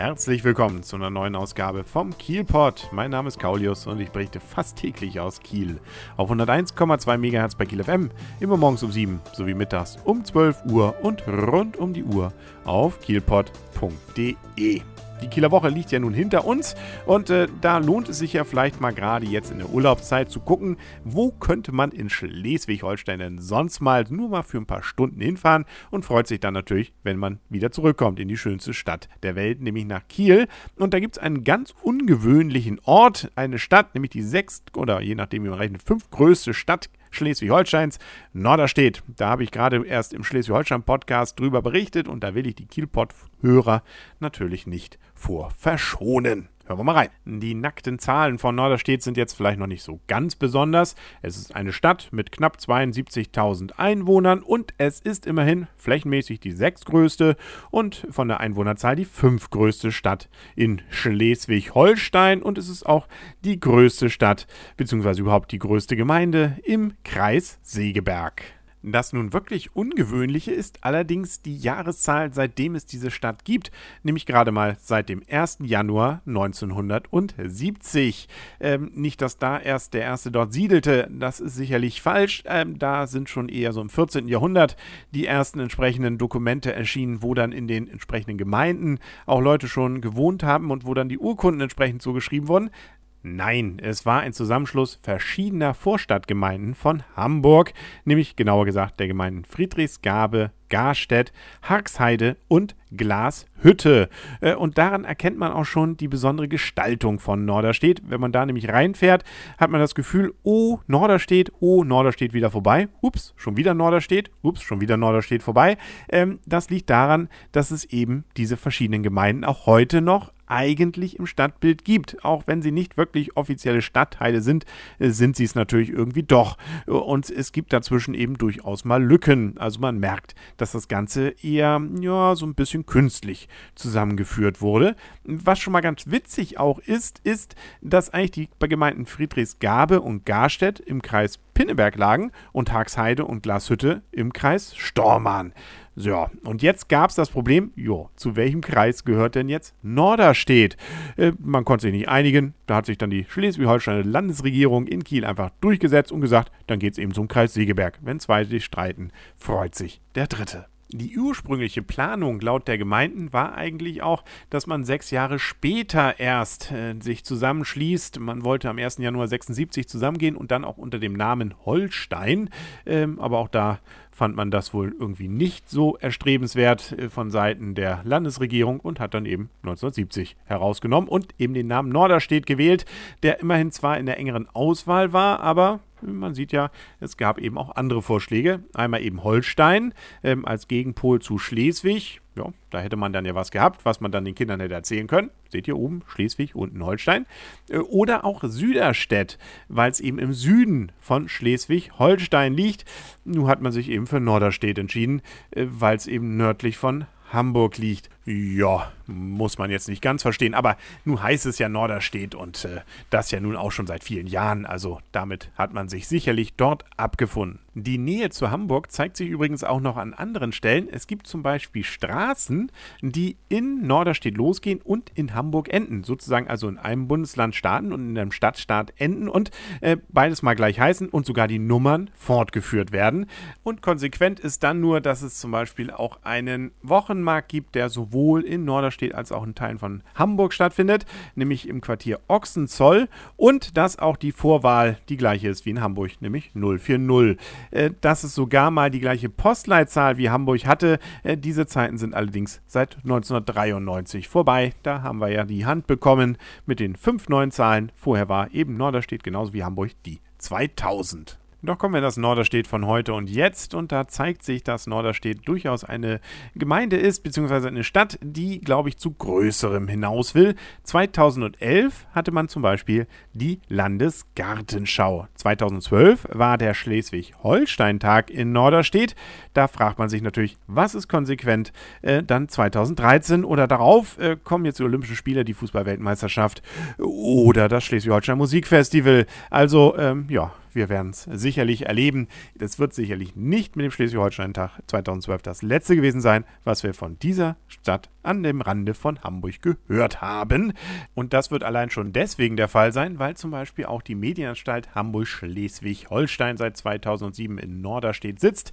Herzlich willkommen zu einer neuen Ausgabe vom Kielpot. Mein Name ist Kaulius und ich berichte fast täglich aus Kiel. Auf 101,2 MHz bei Kiel FM, immer morgens um 7 sowie mittags um 12 Uhr und rund um die Uhr auf kielpot.de. Die Kieler Woche liegt ja nun hinter uns und äh, da lohnt es sich ja vielleicht mal gerade jetzt in der Urlaubszeit zu gucken, wo könnte man in Schleswig-Holstein denn sonst mal nur mal für ein paar Stunden hinfahren und freut sich dann natürlich, wenn man wieder zurückkommt in die schönste Stadt der Welt, nämlich nach Kiel. Und da gibt es einen ganz ungewöhnlichen Ort, eine Stadt, nämlich die sechst oder je nachdem wie man rechnet, fünftgrößte Stadt Schleswig-Holsteins, Norderstedt. Da habe ich gerade erst im Schleswig-Holstein-Podcast drüber berichtet und da will ich die Kielpot-Hörer natürlich nicht vor verschonen. Hören wir mal rein. Die nackten Zahlen von Norderstedt sind jetzt vielleicht noch nicht so ganz besonders. Es ist eine Stadt mit knapp 72.000 Einwohnern und es ist immerhin flächenmäßig die sechstgrößte und von der Einwohnerzahl die fünftgrößte Stadt in Schleswig-Holstein und es ist auch die größte Stadt bzw. überhaupt die größte Gemeinde im Kreis Segeberg. Das nun wirklich Ungewöhnliche ist allerdings die Jahreszahl, seitdem es diese Stadt gibt, nämlich gerade mal seit dem 1. Januar 1970. Ähm, nicht, dass da erst der Erste dort siedelte, das ist sicherlich falsch. Ähm, da sind schon eher so im 14. Jahrhundert die ersten entsprechenden Dokumente erschienen, wo dann in den entsprechenden Gemeinden auch Leute schon gewohnt haben und wo dann die Urkunden entsprechend so geschrieben wurden. Nein, es war ein Zusammenschluss verschiedener Vorstadtgemeinden von Hamburg, nämlich genauer gesagt der Gemeinden Friedrichsgabe, Garstedt, Harksheide und Glashütte. Äh, und daran erkennt man auch schon die besondere Gestaltung von Norderstedt. Wenn man da nämlich reinfährt, hat man das Gefühl, oh, Norderstedt, oh, Norderstedt wieder vorbei. Ups, schon wieder Norderstedt, ups, schon wieder Norderstedt vorbei. Ähm, das liegt daran, dass es eben diese verschiedenen Gemeinden auch heute noch eigentlich im Stadtbild gibt. Auch wenn sie nicht wirklich offizielle Stadtteile sind, äh, sind sie es natürlich irgendwie doch. Und es gibt dazwischen eben durchaus mal Lücken. Also man merkt, dass das Ganze eher ja, so ein bisschen künstlich zusammengeführt wurde. Was schon mal ganz witzig auch ist, ist, dass eigentlich die Gemeinden Friedrichsgabe und Garstedt im Kreis Pinneberg lagen und Hagsheide und Glashütte im Kreis Stormann. So, und jetzt gab es das Problem, jo, zu welchem Kreis gehört denn jetzt Norderstedt? Äh, man konnte sich nicht einigen, da hat sich dann die Schleswig-Holsteiner Landesregierung in Kiel einfach durchgesetzt und gesagt, dann geht es eben zum Kreis Segeberg. Wenn zwei sich streiten, freut sich der Dritte. Die ursprüngliche Planung laut der Gemeinden war eigentlich auch, dass man sechs Jahre später erst äh, sich zusammenschließt. Man wollte am 1. Januar 76 zusammengehen und dann auch unter dem Namen Holstein. Ähm, aber auch da fand man das wohl irgendwie nicht so erstrebenswert äh, von Seiten der Landesregierung und hat dann eben 1970 herausgenommen und eben den Namen Norderstedt gewählt, der immerhin zwar in der engeren Auswahl war, aber man sieht ja, es gab eben auch andere Vorschläge. Einmal eben Holstein ähm, als Gegenpol zu Schleswig. Ja, da hätte man dann ja was gehabt, was man dann den Kindern hätte erzählen können. Seht ihr oben, Schleswig, unten Holstein. Äh, oder auch Süderstedt, weil es eben im Süden von Schleswig-Holstein liegt. Nun hat man sich eben für Norderstedt entschieden, äh, weil es eben nördlich von Hamburg liegt. Ja, muss man jetzt nicht ganz verstehen, aber nun heißt es ja Norderstedt und äh, das ja nun auch schon seit vielen Jahren, also damit hat man sich sicherlich dort abgefunden. Die Nähe zu Hamburg zeigt sich übrigens auch noch an anderen Stellen. Es gibt zum Beispiel Straßen, die in Norderstedt losgehen und in Hamburg enden, sozusagen also in einem Bundesland starten und in einem Stadtstaat enden und äh, beides mal gleich heißen und sogar die Nummern fortgeführt werden. Und konsequent ist dann nur, dass es zum Beispiel auch einen Wochenmarkt gibt, der sowohl sowohl in Norderstedt als auch in Teilen von Hamburg stattfindet, nämlich im Quartier Ochsenzoll und dass auch die Vorwahl die gleiche ist wie in Hamburg, nämlich 040. Äh, dass es sogar mal die gleiche Postleitzahl wie Hamburg hatte, äh, diese Zeiten sind allerdings seit 1993 vorbei. Da haben wir ja die Hand bekommen mit den fünf neuen Zahlen. Vorher war eben Norderstedt genauso wie Hamburg die 2000. Doch kommen wir in das Norderstedt von heute und jetzt und da zeigt sich, dass Norderstedt durchaus eine Gemeinde ist, beziehungsweise eine Stadt, die, glaube ich, zu größerem hinaus will. 2011 hatte man zum Beispiel die Landesgartenschau. 2012 war der Schleswig-Holstein-Tag in Norderstedt. Da fragt man sich natürlich, was ist konsequent? Äh, dann 2013 oder darauf äh, kommen jetzt die Olympischen Spiele, die Fußballweltmeisterschaft oder das Schleswig-Holstein Musikfestival. Also, ähm, ja, wir werden es sicherlich erleben. Das wird sicherlich nicht mit dem Schleswig-Holstein-Tag 2012 das letzte gewesen sein, was wir von dieser Stadt an dem Rande von Hamburg gehört haben. Und das wird allein schon deswegen der Fall sein, weil zum Beispiel auch die Medienanstalt Hamburg-Schleswig-Holstein seit 2007 in Norderstedt sitzt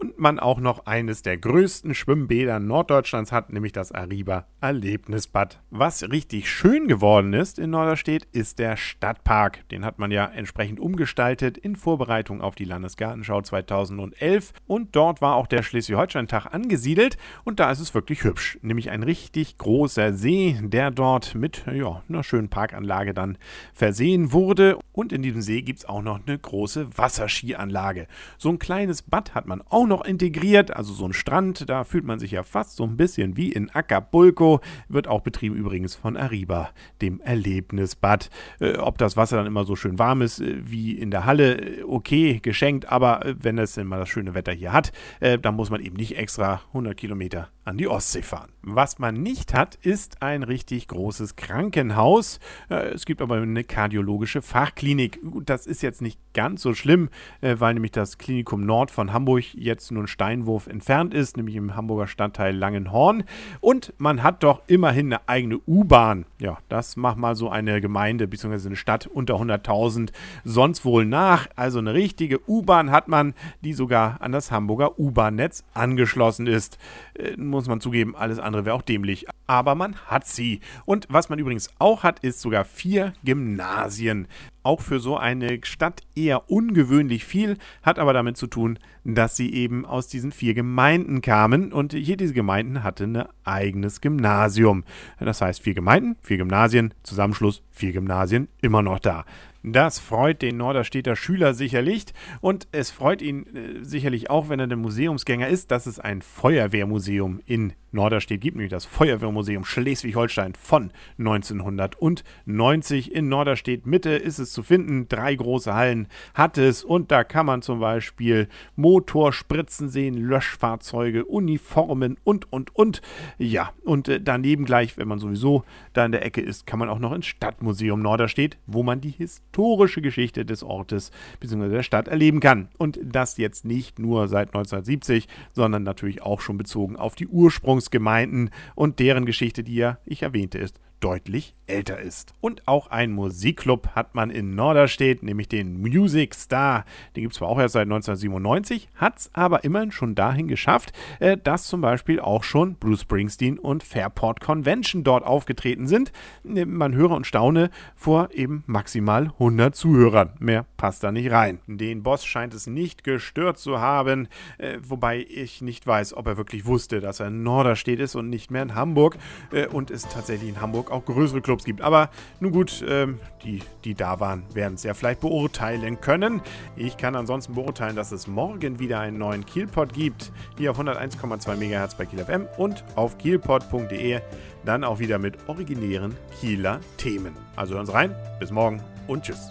und man auch noch eines der größten Schwimmbäder Norddeutschlands hat, nämlich das Ariba Erlebnisbad. Was richtig schön geworden ist in Norderstedt, ist der Stadtpark. Den hat man ja entsprechend umgestaltet in Vorbereitung auf die Landesgartenschau 2011 und dort war auch der Schleswig-Holstein-Tag angesiedelt und da ist es wirklich hübsch, nämlich ein richtig großer See, der dort mit ja, einer schönen Parkanlage dann versehen wurde und in diesem See gibt es auch noch eine große Wasserskianlage. So ein kleines Bad hat man auch noch integriert, also so ein Strand, da fühlt man sich ja fast so ein bisschen wie in Acapulco, wird auch betrieben übrigens von Ariba, dem Erlebnisbad. Äh, ob das Wasser dann immer so schön warm ist äh, wie in der Halle, äh, okay, geschenkt, aber äh, wenn es immer das schöne Wetter hier hat, dann muss man eben nicht extra 100 Kilometer an die Ostsee fahren. Was man nicht hat, ist ein richtig großes Krankenhaus. Äh, es gibt aber eine kardiologische Fachklinik. Das ist jetzt nicht ganz so schlimm, weil nämlich das Klinikum Nord von Hamburg jetzt nur ein Steinwurf entfernt ist, nämlich im Hamburger Stadtteil Langenhorn. Und man hat doch immerhin eine eigene U-Bahn. Ja, das macht mal so eine Gemeinde bzw. eine Stadt unter 100.000 sonst wohl nach. Also eine richtige U-Bahn hat man, die sogar an das Hamburger U-Bahn-Netz angeschlossen ist. Äh, muss man zugeben, alles andere wäre auch dämlich. Aber man hat sie. Und was man übrigens auch hat, ist sogar vier Gymnasien auch für so eine Stadt eher ungewöhnlich viel, hat aber damit zu tun, dass sie eben aus diesen vier Gemeinden kamen und jede dieser Gemeinden hatte ein eigenes Gymnasium. Das heißt, vier Gemeinden, vier Gymnasien, Zusammenschluss, vier Gymnasien, immer noch da. Das freut den Norderstädter Schüler sicherlich und es freut ihn äh, sicherlich auch, wenn er der Museumsgänger ist, dass es ein Feuerwehrmuseum in Norderstedt gibt, nämlich das Feuerwehrmuseum Schleswig-Holstein von 1990. In Norderstedt Mitte ist es zu finden. Drei große Hallen hat es und da kann man zum Beispiel Motorspritzen sehen, Löschfahrzeuge, Uniformen und, und, und. Ja, und äh, daneben gleich, wenn man sowieso da in der Ecke ist, kann man auch noch ins Stadtmuseum Norderstedt, wo man die historische Geschichte des Ortes bzw. der Stadt erleben kann. Und das jetzt nicht nur seit 1970, sondern natürlich auch schon bezogen auf die Ursprung Ursprungsgemeinden und deren Geschichte, die ja, ich erwähnte, ist deutlich älter ist. Und auch ein Musikclub hat man in Norderstedt, nämlich den Music Star. Den gibt es zwar auch erst seit 1997, hat es aber immerhin schon dahin geschafft, äh, dass zum Beispiel auch schon Bruce Springsteen und Fairport Convention dort aufgetreten sind. Man höre und staune vor eben maximal 100 Zuhörern. Mehr passt da nicht rein. Den Boss scheint es nicht gestört zu haben, äh, wobei ich nicht weiß, ob er wirklich wusste, dass er in Norderstedt ist und nicht mehr in Hamburg äh, und es tatsächlich in Hamburg auch größere Clubs gibt. Aber nun gut, ähm, die, die da waren, werden es ja vielleicht beurteilen können. Ich kann ansonsten beurteilen, dass es morgen wieder einen neuen Kielpot gibt. Hier auf 101,2 MHz bei Kiel FM und auf kielpot.de. Dann auch wieder mit originären Kieler Themen. Also hören Sie rein. Bis morgen und tschüss.